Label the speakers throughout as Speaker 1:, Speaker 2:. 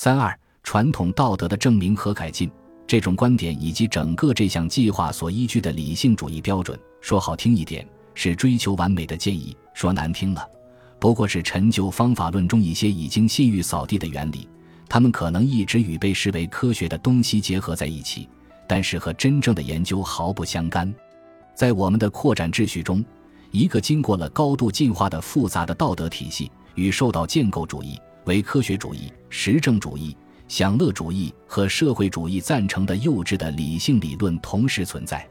Speaker 1: 三二传统道德的证明和改进这种观点以及整个这项计划所依据的理性主义标准，说好听一点是追求完美的建议，说难听了，不过是陈旧方法论中一些已经信誉扫地的原理。他们可能一直与被视为科学的东西结合在一起，但是和真正的研究毫不相干。在我们的扩展秩序中，一个经过了高度进化的复杂的道德体系，与受到建构主义、唯科学主义、实证主义、享乐主义和社会主义赞成的幼稚的理性理论同时存在。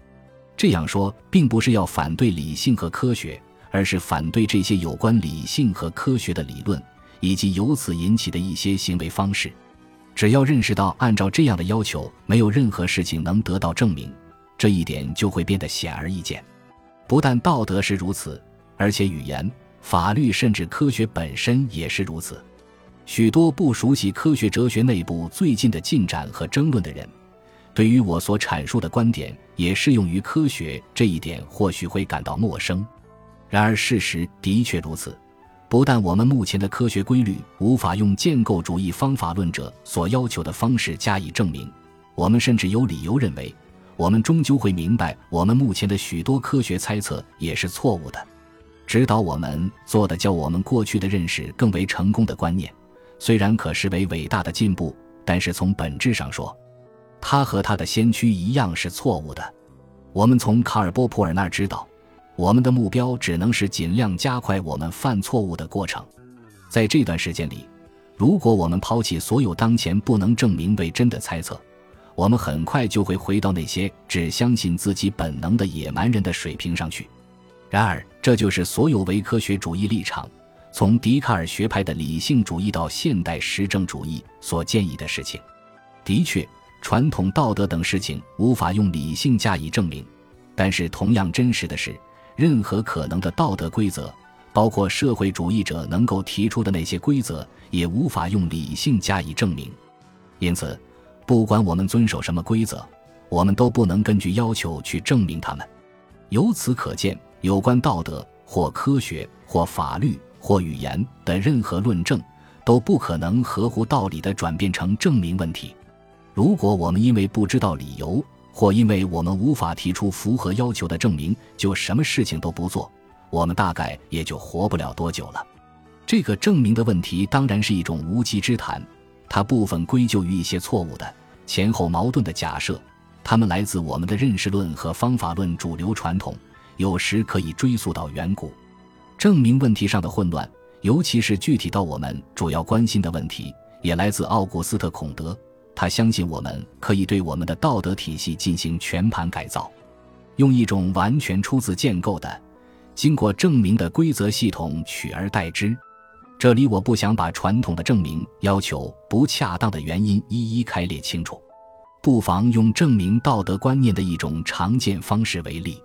Speaker 1: 这样说，并不是要反对理性和科学，而是反对这些有关理性和科学的理论，以及由此引起的一些行为方式。只要认识到，按照这样的要求，没有任何事情能得到证明。这一点就会变得显而易见。不但道德是如此，而且语言、法律甚至科学本身也是如此。许多不熟悉科学哲学内部最近的进展和争论的人，对于我所阐述的观点也适用于科学这一点，或许会感到陌生。然而，事实的确如此。不但我们目前的科学规律无法用建构主义方法论者所要求的方式加以证明，我们甚至有理由认为。我们终究会明白，我们目前的许多科学猜测也是错误的。指导我们做的，较我们过去的认识更为成功的观念，虽然可视为伟大的进步，但是从本质上说，它和他的先驱一样是错误的。我们从卡尔波普尔那儿知道，我们的目标只能是尽量加快我们犯错误的过程。在这段时间里，如果我们抛弃所有当前不能证明为真的猜测，我们很快就会回到那些只相信自己本能的野蛮人的水平上去。然而，这就是所有唯科学主义立场，从笛卡尔学派的理性主义到现代实证主义所建议的事情。的确，传统道德等事情无法用理性加以证明，但是同样真实的是，任何可能的道德规则，包括社会主义者能够提出的那些规则，也无法用理性加以证明。因此。不管我们遵守什么规则，我们都不能根据要求去证明它们。由此可见，有关道德或科学或法律或语言的任何论证，都不可能合乎道理地转变成证明问题。如果我们因为不知道理由，或因为我们无法提出符合要求的证明，就什么事情都不做，我们大概也就活不了多久了。这个证明的问题当然是一种无稽之谈。它部分归咎于一些错误的、前后矛盾的假设，它们来自我们的认识论和方法论主流传统，有时可以追溯到远古。证明问题上的混乱，尤其是具体到我们主要关心的问题，也来自奥古斯特·孔德。他相信我们可以对我们的道德体系进行全盘改造，用一种完全出自建构的、经过证明的规则系统取而代之。这里我不想把传统的证明要求不恰当的原因一一开列清楚，不妨用证明道德观念的一种常见方式为例。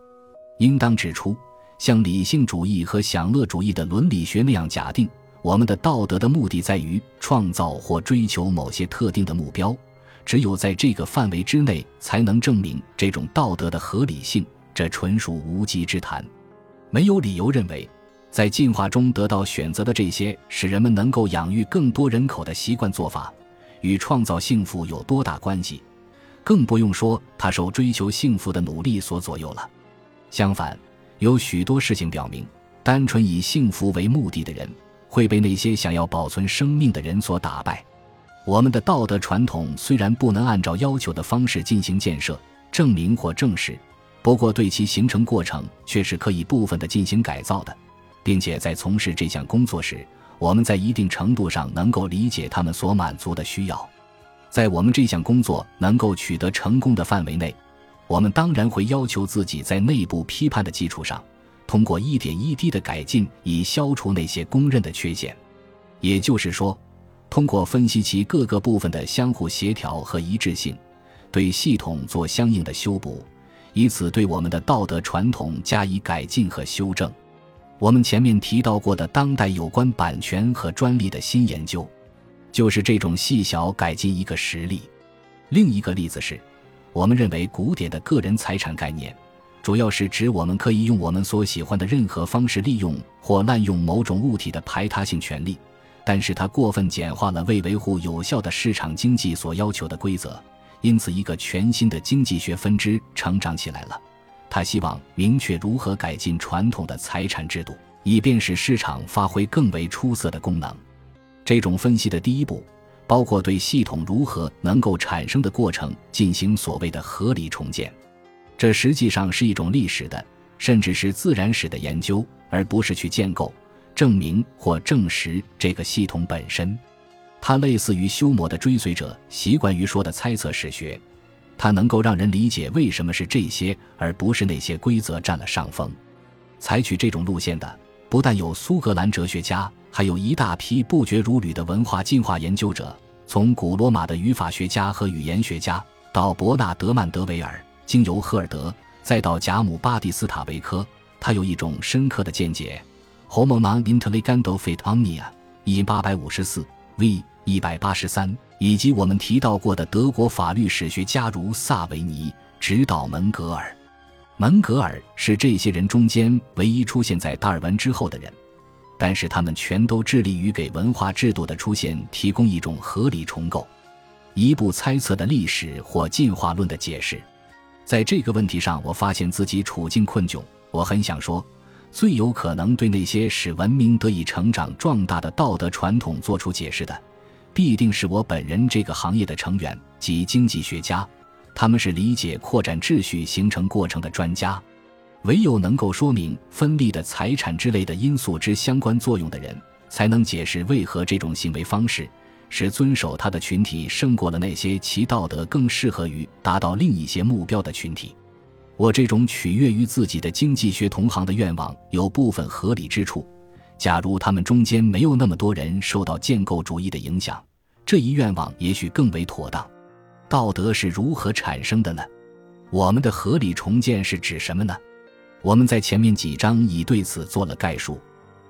Speaker 1: 应当指出，像理性主义和享乐主义的伦理学那样假定，我们的道德的目的在于创造或追求某些特定的目标，只有在这个范围之内才能证明这种道德的合理性，这纯属无稽之谈，没有理由认为。在进化中得到选择的这些使人们能够养育更多人口的习惯做法，与创造幸福有多大关系？更不用说他受追求幸福的努力所左右了。相反，有许多事情表明，单纯以幸福为目的的人会被那些想要保存生命的人所打败。我们的道德传统虽然不能按照要求的方式进行建设、证明或证实，不过对其形成过程却是可以部分的进行改造的。并且在从事这项工作时，我们在一定程度上能够理解他们所满足的需要。在我们这项工作能够取得成功的范围内，我们当然会要求自己在内部批判的基础上，通过一点一滴的改进，以消除那些公认的缺陷。也就是说，通过分析其各个部分的相互协调和一致性，对系统做相应的修补，以此对我们的道德传统加以改进和修正。我们前面提到过的当代有关版权和专利的新研究，就是这种细小改进一个实例。另一个例子是，我们认为古典的个人财产概念，主要是指我们可以用我们所喜欢的任何方式利用或滥用某种物体的排他性权利，但是它过分简化了为维护有效的市场经济所要求的规则，因此一个全新的经济学分支成长起来了。他希望明确如何改进传统的财产制度，以便使市场发挥更为出色的功能。这种分析的第一步，包括对系统如何能够产生的过程进行所谓的合理重建。这实际上是一种历史的，甚至是自然史的研究，而不是去建构、证明或证实这个系统本身。它类似于修谟的追随者习惯于说的猜测史学。它能够让人理解为什么是这些而不是那些规则占了上风。采取这种路线的不但有苏格兰哲学家，还有一大批不绝如缕的文化进化研究者。从古罗马的语法学家和语言学家，到伯纳德·曼德维尔，经由赫尔德，再到贾姆·巴蒂斯塔维科，他有一种深刻的见解。Homo non intelligendo fit omnia，一八百五十四 v 一百八十三。以及我们提到过的德国法律史学家如萨维尼、指导门格尔。门格尔是这些人中间唯一出现在达尔文之后的人，但是他们全都致力于给文化制度的出现提供一种合理重构、一部猜测的历史或进化论的解释。在这个问题上，我发现自己处境困窘。我很想说，最有可能对那些使文明得以成长壮大的道德传统做出解释的。必定是我本人这个行业的成员及经济学家，他们是理解扩展秩序形成过程的专家。唯有能够说明分立的财产之类的因素之相关作用的人，才能解释为何这种行为方式使遵守他的群体胜过了那些其道德更适合于达到另一些目标的群体。我这种取悦于自己的经济学同行的愿望有部分合理之处。假如他们中间没有那么多人受到建构主义的影响，这一愿望也许更为妥当。道德是如何产生的呢？我们的合理重建是指什么呢？我们在前面几章已对此做了概述。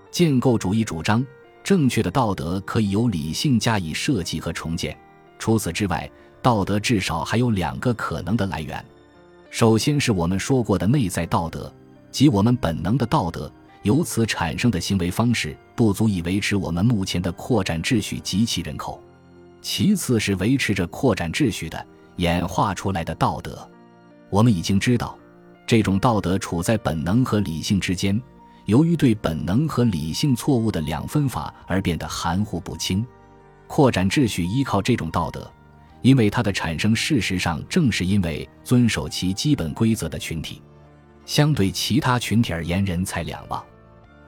Speaker 1: 建构主义主张，正确的道德可以由理性加以设计和重建。除此之外，道德至少还有两个可能的来源。首先是我们说过的内在道德，即我们本能的道德。由此产生的行为方式不足以维持我们目前的扩展秩序及其人口。其次是维持着扩展秩序的演化出来的道德。我们已经知道，这种道德处在本能和理性之间，由于对本能和理性错误的两分法而变得含糊不清。扩展秩序依靠这种道德，因为它的产生事实上正是因为遵守其基本规则的群体，相对其他群体而言，人财两忘。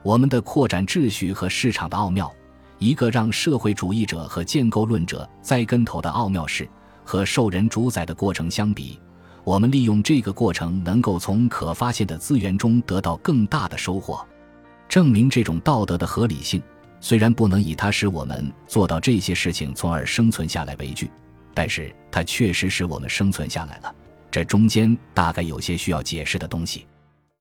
Speaker 1: 我们的扩展秩序和市场的奥妙，一个让社会主义者和建构论者栽跟头的奥妙是，和受人主宰的过程相比，我们利用这个过程能够从可发现的资源中得到更大的收获。证明这种道德的合理性，虽然不能以它使我们做到这些事情从而生存下来为据，但是它确实使我们生存下来了。这中间大概有些需要解释的东西。